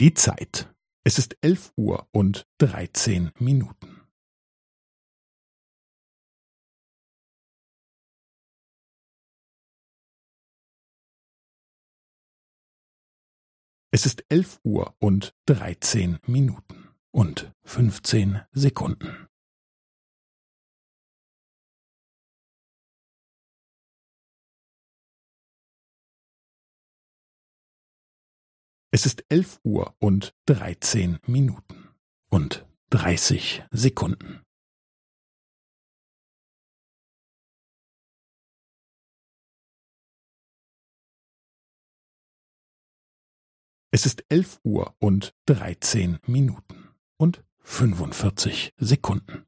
Die Zeit. Es ist elf Uhr und dreizehn Minuten. Es ist elf Uhr und dreizehn Minuten und fünfzehn Sekunden. Es ist elf Uhr und dreizehn Minuten und dreißig Sekunden. Es ist elf Uhr und dreizehn Minuten und fünfundvierzig Sekunden.